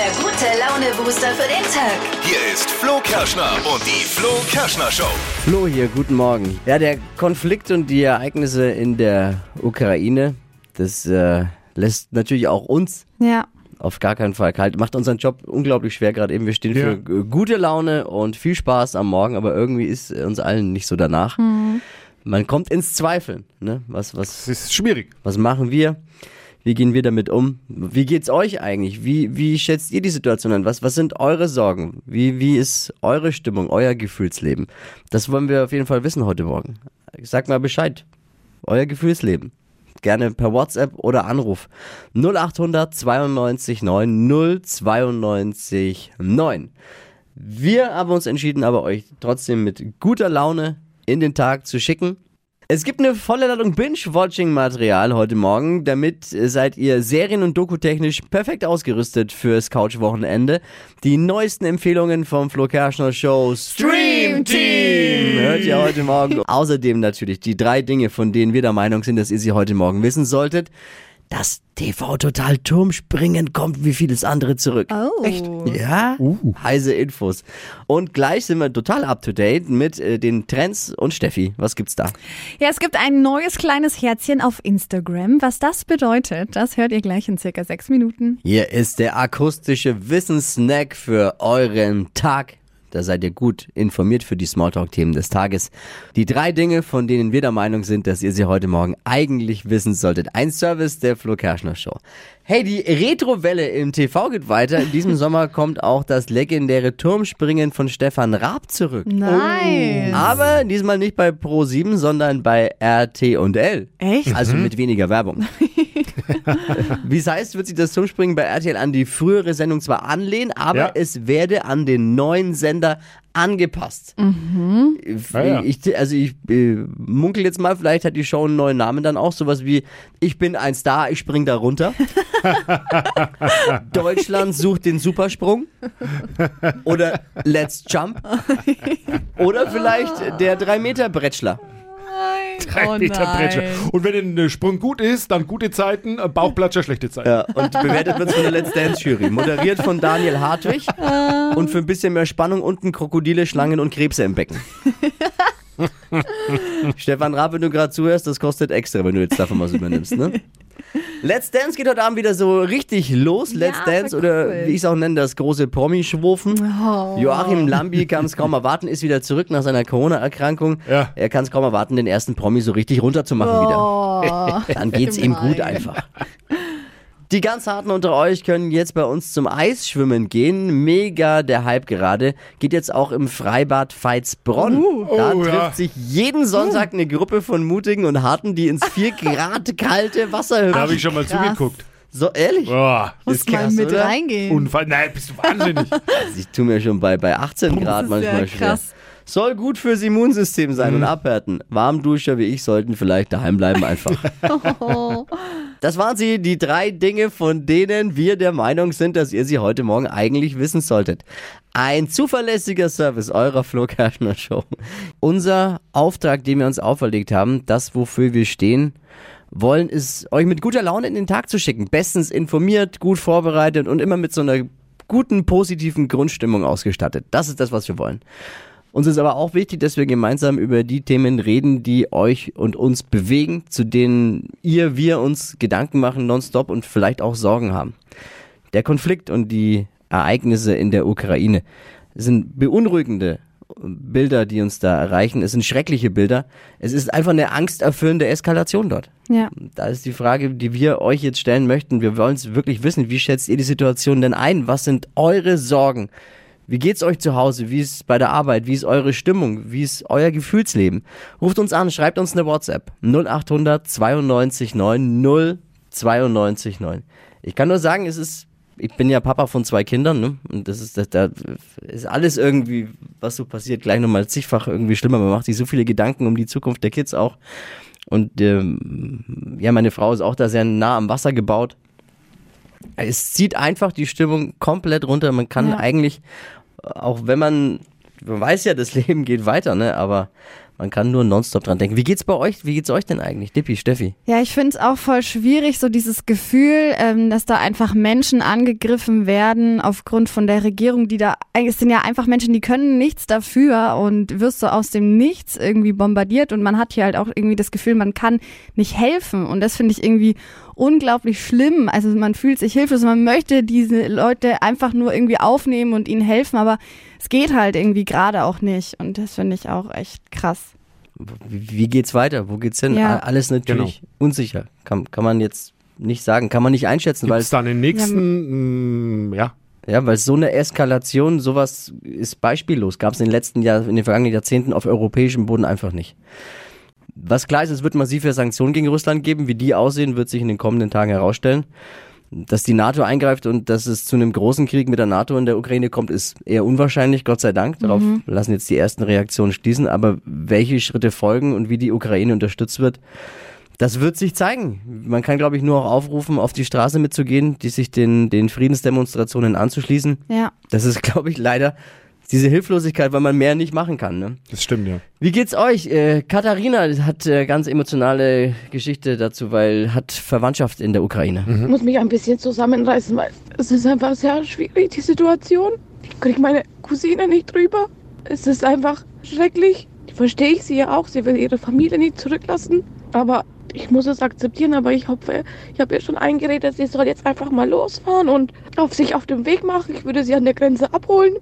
der gute Laune-Booster für den Tag. Hier ist Flo Kerschner und die Flo Kerschner Show. Flo hier, guten Morgen. Ja, der Konflikt und die Ereignisse in der Ukraine, das äh, lässt natürlich auch uns Ja. auf gar keinen Fall kalt. Macht unseren Job unglaublich schwer gerade eben. Wir stehen Ja. für gute Laune und viel Spaß am Morgen, aber irgendwie ist uns allen nicht so danach. Man kommt ins Zweifeln. Ne? Was, was, Es ist schwierig. was machen wir? Wie gehen wir damit um? Wie geht's euch eigentlich? Wie, wie schätzt ihr die Situation an? Was, was sind eure Sorgen? Wie, wie ist eure Stimmung, euer Gefühlsleben? Das wollen wir auf jeden Fall wissen heute Morgen. Sagt mal Bescheid. Euer Gefühlsleben. Gerne per WhatsApp oder Anruf. 0800 92 9 092 9. Wir haben uns entschieden, aber euch trotzdem mit guter Laune in den Tag zu schicken. Es gibt eine volle Ladung Binge-Watching-Material heute Morgen. Damit äh, seid ihr serien- und dokutechnisch perfekt ausgerüstet fürs Couch-Wochenende. Die neuesten Empfehlungen vom Flo Kerschner Show Stream Team hört ihr heute Morgen. Außerdem natürlich die drei Dinge, von denen wir der Meinung sind, dass ihr sie heute Morgen wissen solltet. Das TV-Total Turmspringen kommt wie vieles andere zurück. Oh. Echt? Ja, heiße Infos. Und gleich sind wir total up to date mit äh, den Trends und Steffi. Was gibt's da? Ja, es gibt ein neues kleines Herzchen auf Instagram. Was das bedeutet, das hört ihr gleich in circa sechs Minuten. Hier ist der akustische Wissenssnack für euren Tag. Da seid ihr gut informiert für die Smalltalk-Themen des Tages. Die drei Dinge, von denen wir der Meinung sind, dass ihr sie heute Morgen eigentlich wissen solltet. Ein Service der Flo Kerschner Show. Hey, die Retrowelle im TV geht weiter. In diesem Sommer kommt auch das legendäre Turmspringen von Stefan Raab zurück. Nice. Aber diesmal nicht bei Pro7, sondern bei RT und L. Echt? Also mit weniger Werbung. Wie es heißt, wird sich das Turmspringen bei RTL an die frühere Sendung zwar anlehnen, aber Ja. es werde an den neuen Sender angepasst. Ich, Ah, ja. ich, also ich äh, munkel jetzt mal, vielleicht hat die Show einen neuen Namen dann auch, sowas wie Ich bin ein Star, ich spring da runter. Deutschland sucht den Supersprung. Oder Let's Jump. Oder vielleicht der 3-Meter-Bretschler. Drei Oh Meter nein. Bretscher. Und wenn der Sprung gut ist, dann gute Zeiten, äh, Bauchplatscher schlechte Zeiten. Ja, und bewertet wird von der Let's Dance Jury. Moderiert von Daniel Hartwig. Und für ein bisschen mehr Spannung unten Krokodile, Schlangen und Krebse im Becken. Stefan Raab, wenn du gerade zuhörst, das kostet extra, wenn du jetzt davon was übernimmst, ne? Let's Dance geht heute Abend wieder so richtig los. Let's Ja, Dance oder cool. wie ich es auch nenne, das große Promi-Schwurfen. Oh. Joachim Lambi kann es kaum erwarten, ist wieder zurück nach seiner Corona-Erkrankung. Ja. Er kann es kaum erwarten, den ersten Promi so richtig runterzumachen wieder. Oh. Dann geht's ihm gut einfach. Die ganz Harten unter euch können jetzt bei uns zum Eisschwimmen gehen. Mega der Hype gerade. Geht jetzt auch im Freibad Veitsbronn. da Oh, trifft ja. sich jeden Sonntag eine Gruppe von Mutigen und Harten, die ins 4 Grad kalte Wasser Da hüpfen. habe ich schon mal krass. zugeguckt. So ehrlich? Boah, Muss Ist mal krass, mit oder? reingehen. Unfall. Nein, bist du wahnsinnig. Also Ich tue mir schon bei, bei 18 Grad ist manchmal ja schwer. krass. Soll gut fürs Immunsystem sein und abhärten. Warmduscher wie ich sollten vielleicht daheim bleiben einfach. Oh. Das waren sie, die drei Dinge, von denen wir der Meinung sind, dass ihr sie heute Morgen eigentlich wissen solltet. Ein zuverlässiger Service eurer Flo Kerschner Show. Unser Auftrag, den wir uns auferlegt haben, das, wofür wir stehen, wollen, ist euch mit guter Laune in den Tag zu schicken. Bestens informiert, gut vorbereitet und immer mit so einer guten, positiven Grundstimmung ausgestattet. Das ist das, was wir wollen. Uns ist aber auch wichtig, dass wir gemeinsam über die Themen reden, die euch und uns bewegen, zu denen ihr, wir uns Gedanken machen nonstop und vielleicht auch Sorgen haben. Der Konflikt und die Ereignisse in der Ukraine sind beunruhigende Bilder, die uns da erreichen. Es sind schreckliche Bilder. Es ist einfach eine angsterfüllende Eskalation dort. Ja. Da ist die Frage, die wir euch jetzt stellen möchten. Wir wollen es wirklich wissen. Wie schätzt ihr die Situation denn ein? Was sind eure Sorgen? Wie geht's euch zu Hause? Wie ist bei der Arbeit? Wie ist eure Stimmung? Wie ist euer Gefühlsleben? Ruft uns an, schreibt uns eine WhatsApp. 0800 92 9 092 9. Ich kann nur sagen, es ist, ich bin ja Papa von zwei Kindern, ne? Und das ist, da, da ist alles irgendwie, was so passiert, gleich nochmal zigfach irgendwie schlimmer. Man macht sich so viele Gedanken um die Zukunft der Kids auch. Und ähm, ja, meine Frau ist auch da sehr nah am Wasser gebaut. Es zieht einfach die Stimmung komplett runter. Man kann Ja. eigentlich, auch wenn man, man weiß ja, das Leben geht weiter, ne? Aber Man kann nur nonstop dran denken. Wie geht's bei euch? Wie geht's euch denn eigentlich? Dippi, Steffi? Ja, ich finde es auch voll schwierig, so dieses Gefühl, ähm, dass da einfach Menschen angegriffen werden aufgrund von der Regierung, die da, es sind ja einfach Menschen, die können nichts dafür und wirst so aus dem Nichts irgendwie bombardiert und man hat hier halt auch irgendwie das Gefühl, man kann nicht helfen und das finde ich irgendwie unglaublich schlimm. Also man fühlt sich hilflos, man möchte diese Leute einfach nur irgendwie aufnehmen und ihnen helfen, aber es geht halt irgendwie gerade auch nicht und das finde ich auch echt krass. Wie, geht's weiter? Wo geht's hin? Ja. Alles natürlich unsicher. Kann, kann man jetzt nicht sagen, kann man nicht einschätzen, weil es dann den nächsten, mh, ja, Ja, weil so eine Eskalation, sowas ist beispiellos. Gab es in den letzten Jahren, in den vergangenen Jahrzehnten auf europäischem Boden einfach nicht. Was klar ist, es wird massive Sanktionen gegen Russland geben. Wie die aussehen, wird sich in den kommenden Tagen herausstellen. Dass die NATO eingreift und dass es zu einem großen Krieg mit der NATO in der Ukraine kommt, ist eher unwahrscheinlich, Gott sei Dank. Darauf lassen jetzt die ersten Reaktionen schließen. Aber welche Schritte folgen und wie die Ukraine unterstützt wird, das wird sich zeigen. Man kann, glaube ich, nur auch aufrufen, auf die Straße mitzugehen, die sich den, den Friedensdemonstrationen anzuschließen. Ja. Das ist, glaube ich, leider diese Hilflosigkeit, weil man mehr nicht machen kann. Ne? das stimmt, ja. Wie geht's euch? Äh, Katharina hat äh, ganz emotionale Geschichte dazu, weil hat Verwandtschaft in der Ukraine. Ich muss mich ein bisschen zusammenreißen, weil es ist einfach sehr schwierig, die Situation. Ich kriege meine Cousine nicht drüber. Es ist einfach schrecklich. Verstehe ich sie ja auch. Sie will ihre Familie nicht zurücklassen. Aber ich muss es akzeptieren. Aber ich hoffe, ich habe ihr schon eingeredet, sie soll jetzt einfach mal losfahren und auf sich auf den Weg machen. Ich würde sie an der Grenze abholen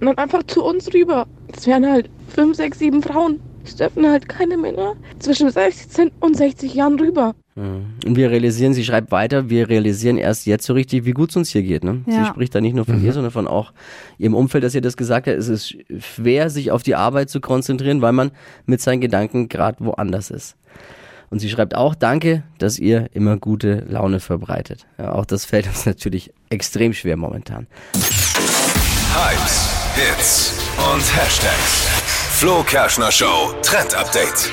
und dann einfach zu uns rüber. Es wären halt fünf, sechs, sieben Frauen. Es dürfen halt keine Männer zwischen 16 und 60 Jahren rüber. Und wir realisieren, sie schreibt weiter, wir realisieren erst jetzt so richtig, wie gut es uns hier geht. Ne? Ja. Sie spricht da nicht nur von ihr, sondern von auch ihrem Umfeld, dass ihr das gesagt hat. Es ist schwer, sich auf die Arbeit zu konzentrieren, weil man mit seinen Gedanken gerade woanders ist. Und sie schreibt auch, danke, dass ihr immer gute Laune verbreitet. Ja, auch das fällt uns natürlich extrem schwer momentan. Hypes, Hits und Hashtags. Flo Kerschner Show Trend Update.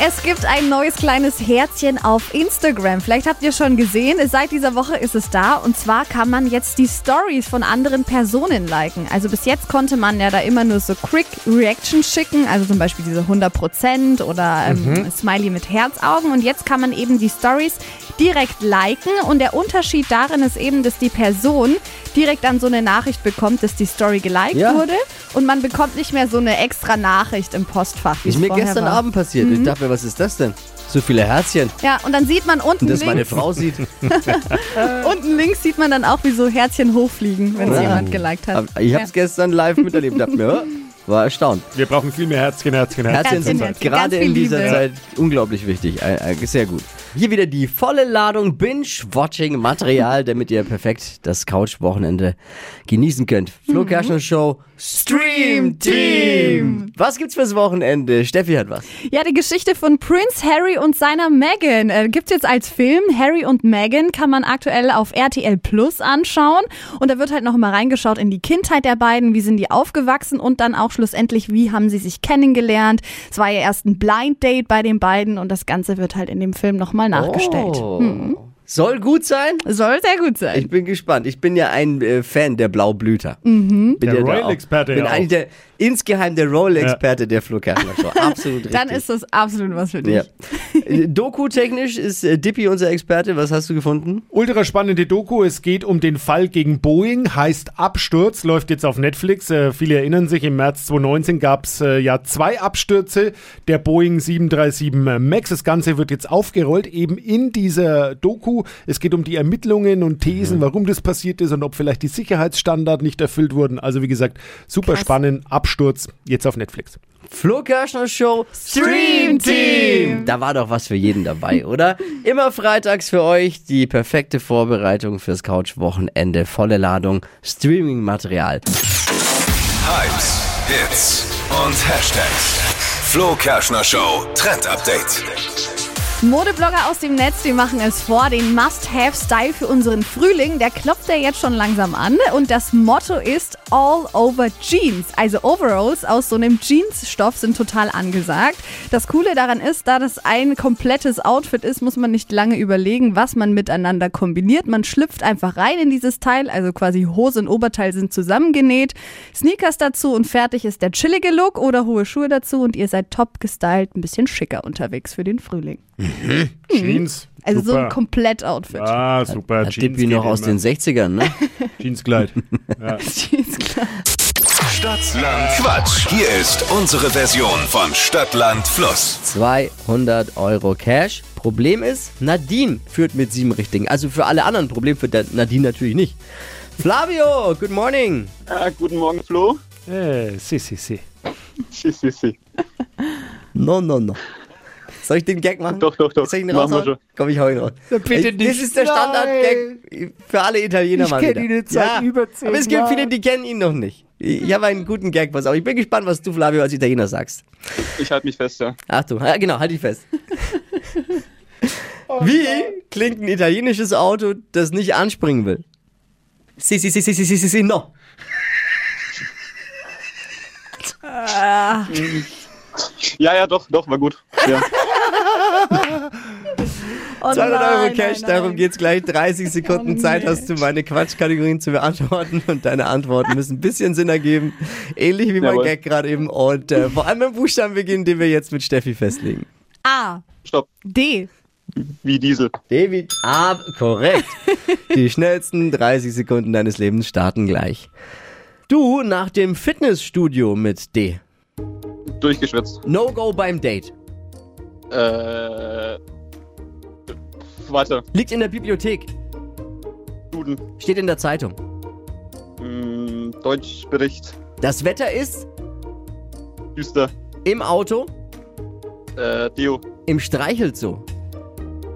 Es gibt ein neues kleines Herzchen auf Instagram. Vielleicht habt ihr schon gesehen, seit dieser Woche ist es da. Und zwar kann man jetzt die Stories von anderen Personen liken. Also bis jetzt konnte man ja da immer nur so Quick Reactions schicken, also zum Beispiel diese 100% oder ähm, Smiley mit Herzaugen. Und jetzt kann man eben die Stories direkt liken. Und der Unterschied darin ist eben, dass die Person direkt dann so eine Nachricht bekommt, dass die Story geliked Ja. wurde. Und man bekommt nicht mehr so eine extra Nachricht im Postfach. Ist mir gestern war. Abend passiert. Ich dachte mir, was ist das denn? So viele Herzchen. Ja, und dann sieht man unten Und das meine links, Frau sieht. unten links sieht man dann auch, wie so Herzchen hochfliegen, wenn es Ja. jemand geliked hat. Ich habe es gestern live miterlebt. Dachte mir, ja, war erstaunt. Wir brauchen viel mehr Herzchen, Herzchen, Herzchen. Herzchen sind Herzchen, gerade in dieser Liebe. Zeit unglaublich wichtig. Äh, äh, Sehr gut. Hier wieder die volle Ladung Binge-Watching-Material, damit ihr perfekt das Couch-Wochenende genießen könnt. Flo Kerschner Show Stream Team. Was gibt's fürs Wochenende? Steffi hat was. Ja, die Geschichte von Prince Harry und seiner Meghan äh, gibt's jetzt als Film. Harry und Meghan kann man aktuell auf RTL Plus anschauen. Und da wird halt noch mal reingeschaut in die Kindheit der beiden, wie sind die aufgewachsen und dann auch schlussendlich, wie haben sie sich kennengelernt. Es war ja erst ein Blind Date bei den beiden und das Ganze wird halt in dem Film noch mal nachgestellt. Oh. Soll gut sein? Soll sehr gut sein. Ich bin gespannt. Ich bin ja ein äh, Fan der Blaublüter. Bin Der ja Royal-Experte auch- Bin ja eigentlich der, insgeheim der Royal-Experte der Flo Kerschner Show. Absolut richtig. dann ist das absolut was für dich. Ja. Äh, Doku-technisch ist äh, Dippy unser Experte. Was hast du gefunden? Ultra spannende Doku. Es geht um den Fall gegen Boeing, heißt Absturz, läuft jetzt auf Netflix. Äh, viele erinnern sich, im März 2019 gab es äh, ja zwei Abstürze der Boeing 737 MAX. Das Ganze wird jetzt aufgerollt, eben in dieser Doku. Es geht um die Ermittlungen und Thesen, warum das passiert ist und ob vielleicht die Sicherheitsstandards nicht erfüllt wurden. Also wie gesagt, super Krass. spannend. Absturz jetzt auf Netflix. Flo Kerschner Show Stream Team. Da war doch was für jeden dabei, oder? Immer freitags für euch die perfekte Vorbereitung fürs Couch-Wochenende. Volle Ladung Streaming-Material. Hypes, Hits und Hashtags. Flo Kerschner Show Trend Update. Modeblogger aus dem Netz, die machen es vor. Den Must-Have-Style für unseren Frühling, der klopft ja jetzt schon langsam an. Und das Motto ist All Over Jeans. Also Overalls aus so einem Jeansstoff sind total angesagt. Das Coole daran ist, da das ein komplettes Outfit ist, muss man nicht lange überlegen, was man miteinander kombiniert. Man schlüpft einfach rein in dieses Teil, also quasi Hose und Oberteil sind zusammengenäht. Sneakers dazu und fertig ist der chillige Look oder hohe Schuhe dazu und ihr seid top gestylt, ein bisschen schicker unterwegs für den Frühling. Jeans. Also so super. ein Komplettoutfit. Ah, super. Hat Dippi noch aus immer. den 60ern, ne? Jeanskleid. Jeans, klar. Stadtland Quatsch. Hier ist unsere Version von Stadtland Fluss. 200 Euro Cash. Problem ist, Nadine führt mit sieben Richtigen. Also für alle anderen, Problem für der Nadine natürlich nicht. Flavio, good morning. Ah, guten Morgen, Flo. Äh, si, si, si. Si, si, si. No, no, no. Soll ich den Gag machen? Doch, doch, doch. Soll ich ihn Machen wir raushauen? schon. Komm, ich hau ihn raus. bitte Ich- Das nicht. ist der Standard-Gag für alle Italiener Ich mal kenn wieder. ihn jetzt seit über zehn Aber es gibt viele, die kennen ihn noch nicht. Ich habe einen guten Gag, pass auf. Ich bin gespannt, was du, Flavio, als Italiener sagst. Ich halte mich fest, ja. Achtung, ja, genau, halt dich fest. Wie klingt ein italienisches Auto, das nicht anspringen will? Si, si, si, si, si, si, si, si, no. Ja, ja, doch, doch, war gut. Ja. Oh 200 Euro nein, Cash, nein, darum nein. geht's gleich. 30 Sekunden Oh, Zeit hast du, meine Quatschkategorien zu beantworten. Und deine Antworten müssen ein bisschen Sinn ergeben. Ähnlich wie mein Jawohl. Gag gerade eben. Und äh, vor allem mit Buchstaben beginnen, den wir jetzt mit Steffi festlegen. A, Stopp. D. Wie Diesel. David, ah, korrekt. Die schnellsten 30 Sekunden deines Lebens starten gleich. Du nach dem Fitnessstudio mit D. Durchgeschwitzt. No-Go beim Date. Äh. Warte. Liegt in der Bibliothek. Duden. Steht in der Zeitung. Hm, Deutschbericht. Das Wetter ist Düster. im Auto, Äh, Deo. im Streichelzoo.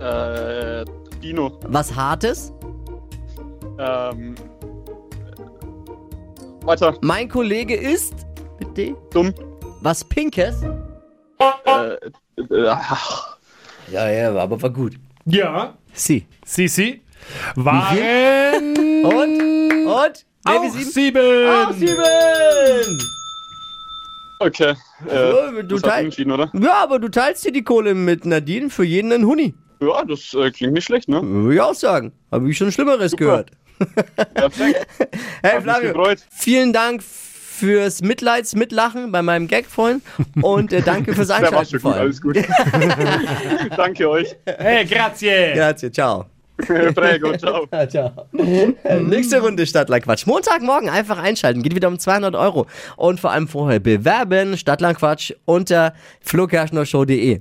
Äh, Dino. Was Hartes. Ähm. Weiter. Mein Kollege ist mit D. Dumm. Was Pinkes. Äh, äh, ach, Ja, ja, aber war gut. Ja, Sie. si, si. Waren Und? Und? auch sieben? sieben. Auch sieben! okay. Ja, Äh, du das hast teil- du entschieden, oder? Ja, aber du teilst dir die Kohle mit Nadine für jeden einen Huni. Ja, das äh, klingt nicht schlecht, ne? Würde ich auch sagen. Habe ich schon Schlimmeres gehört. Perfekt. Hey Flavio, vielen Dank fürs Mitleids-Mitlachen bei meinem Gag vorhin und äh, danke fürs Einschalten gut, alles gut. Danke euch. Hey, grazie. Grazie, ciao. Prego, ciao. Ja, ciao. Nächste Runde Stadtland Quatsch. Montagmorgen einfach einschalten. Geht wieder um 200 Euro. Und vor allem vorher bewerben. Stadtland Quatsch unter flokerschnershow.de.